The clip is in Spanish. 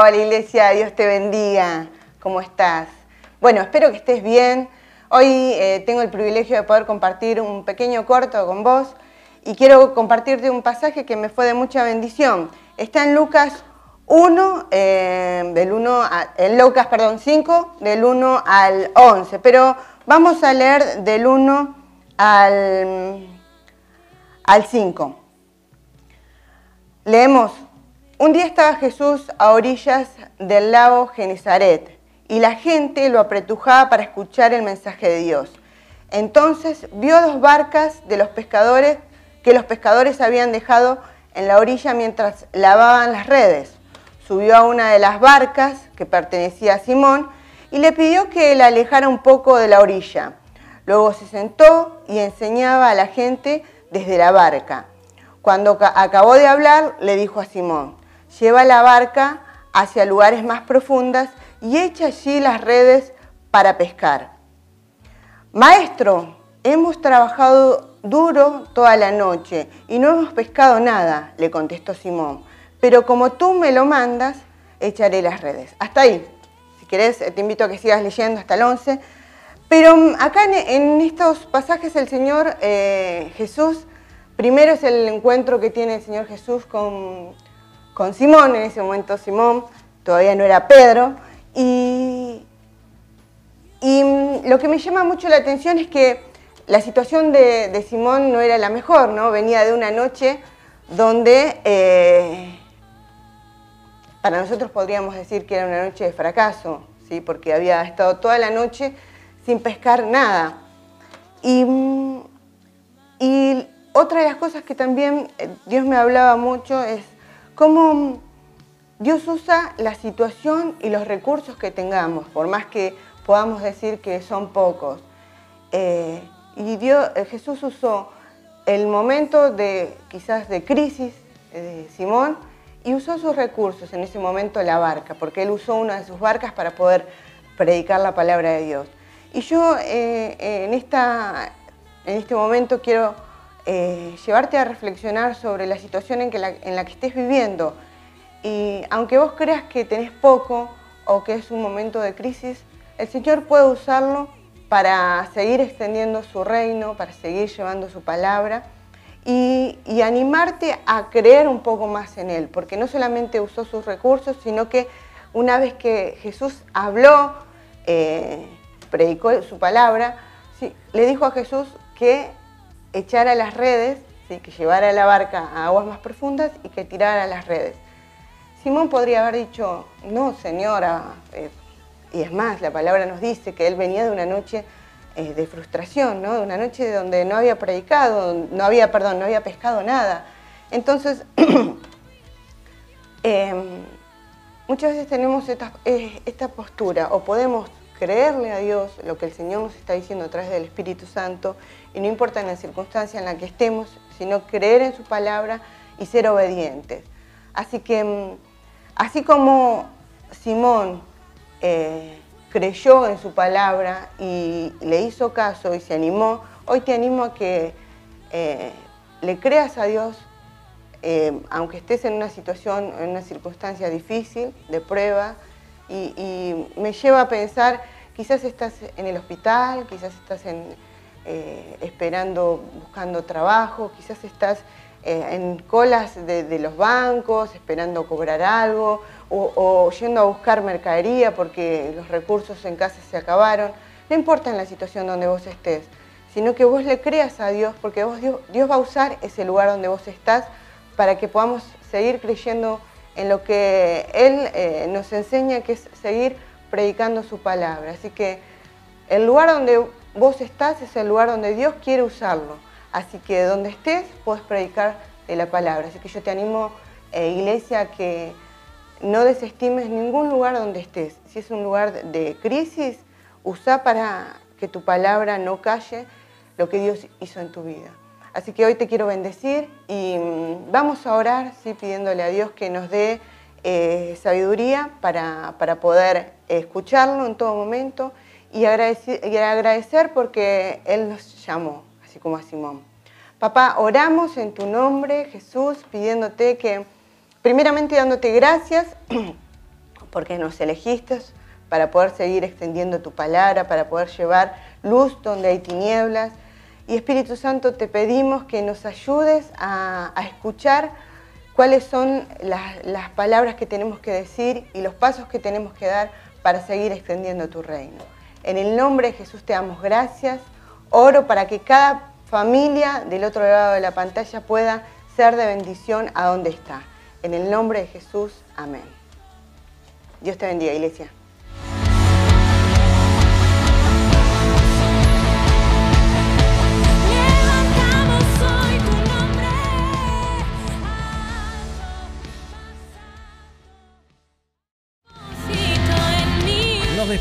Hola Iglesia, Dios te bendiga. ¿Cómo estás? Bueno, espero que estés bien. Hoy eh, tengo el privilegio de poder compartir un pequeño corto con vos y quiero compartirte un pasaje que me fue de mucha bendición. Está en Lucas 1, eh, del 1 en Lucas, perdón, 5, del 1 al 11, pero vamos a leer del 1 al, al 5. Leemos un día estaba Jesús a orillas del lago Genezaret y la gente lo apretujaba para escuchar el mensaje de Dios. Entonces vio dos barcas de los pescadores que los pescadores habían dejado en la orilla mientras lavaban las redes. Subió a una de las barcas que pertenecía a Simón y le pidió que la alejara un poco de la orilla. Luego se sentó y enseñaba a la gente desde la barca. Cuando acabó de hablar, le dijo a Simón, lleva la barca hacia lugares más profundas y echa allí las redes para pescar. Maestro, hemos trabajado duro toda la noche y no hemos pescado nada, le contestó Simón. Pero como tú me lo mandas, echaré las redes. Hasta ahí. Si querés, te invito a que sigas leyendo hasta el 11. Pero mm, acá en, estos pasajes el Señor eh, Jesús, primero es el encuentro que tiene el Señor Jesús con, con Simón, en ese momento Simón todavía no era Pedro, y, lo que me llama mucho la atención es que la situación de, Simón no era la mejor, ¿no? Venía de una noche donde eh, para nosotros podríamos decir que era una noche de fracaso, ¿sí? porque había estado toda la noche sin pescar nada. Y, y otra de las cosas que también eh, Dios me hablaba mucho es cómo Dios usa la situación y los recursos que tengamos, por más que podamos decir que son pocos. Eh, y Dios, eh, Jesús usó el momento de quizás de crisis de Simón y usó sus recursos, en ese momento la barca, porque él usó una de sus barcas para poder predicar la palabra de Dios. Y yo eh, en, esta, en este momento quiero eh, llevarte a reflexionar sobre la situación en, la, en la que estés viviendo. Y aunque vos creas que tenés poco o que es un momento de crisis, el Señor puede usarlo para seguir extendiendo su reino, para seguir llevando su palabra y, animarte a creer un poco más en Él, porque no solamente usó sus recursos, sino que una vez que Jesús habló, eh, predicó su palabra, le dijo a Jesús que echara las redes, ¿sí? que llevara la barca a aguas más profundas y que tirara las redes. Simón podría haber dicho, no señora, eh", y es más, la palabra nos dice que él venía de una noche eh, de frustración, ¿no? de una noche donde no había predicado, no había, perdón, no había pescado nada. Entonces, em, muchas veces tenemos esta, eh, esta postura, o podemos creerle a Dios lo que el Señor nos está diciendo a través del Espíritu Santo, y no importa en la circunstancia en la que estemos, sino creer en su palabra y ser obedientes. Así que, mm, así como Simón eh, creyó en su palabra y le hizo caso y se animó, hoy te animo a que eh, le creas a Dios, eh, aunque estés en una situación, en una circunstancia difícil, de prueba, y, me lleva a pensar, quizás estás en el hospital, quizás estás eh, esperando, buscando trabajo, quizás estás eh, en colas de, los bancos, esperando cobrar algo, o, yendo a buscar mercadería porque los recursos en casa se acabaron. No importa en la situación donde vos estés, sino que vos le creas a Dios, porque Dios, va a usar ese lugar donde vos estás para que podamos seguir creyendo en lo que Él eh, nos enseña, que es seguir predicando su palabra. Así que el lugar donde vos estás es el lugar donde Dios quiere usarlo. Así que donde estés, puedes predicar de la palabra. Así que yo te animo eh, iglesia, que no desestimes ningún lugar donde estés. Si es un lugar de crisis, usa para que tu palabra no calle lo que Dios hizo en tu vida. Así que hoy te quiero bendecir y mm, vamos a orar, ¿sí? pidiéndole a Dios que nos dé eh, sabiduría para, poder escucharlo en todo momento y agradecer, y agradecer porque Él nos llamó, así como a Simón. Papá, oramos en tu nombre, Jesús, pidiéndote que, primeramente dándote gracias, porque nos elegiste para poder seguir extendiendo tu palabra, para poder llevar luz donde hay tinieblas. Y Espíritu Santo, te pedimos que nos ayudes a, escuchar cuáles son las, palabras que tenemos que decir y los pasos que tenemos que dar para seguir extendiendo tu reino. En el nombre de Jesús te damos gracias. Oro para que cada familia del otro lado de la pantalla pueda ser de bendición a donde está. En el nombre de Jesús, amén. Dios te bendiga, iglesia.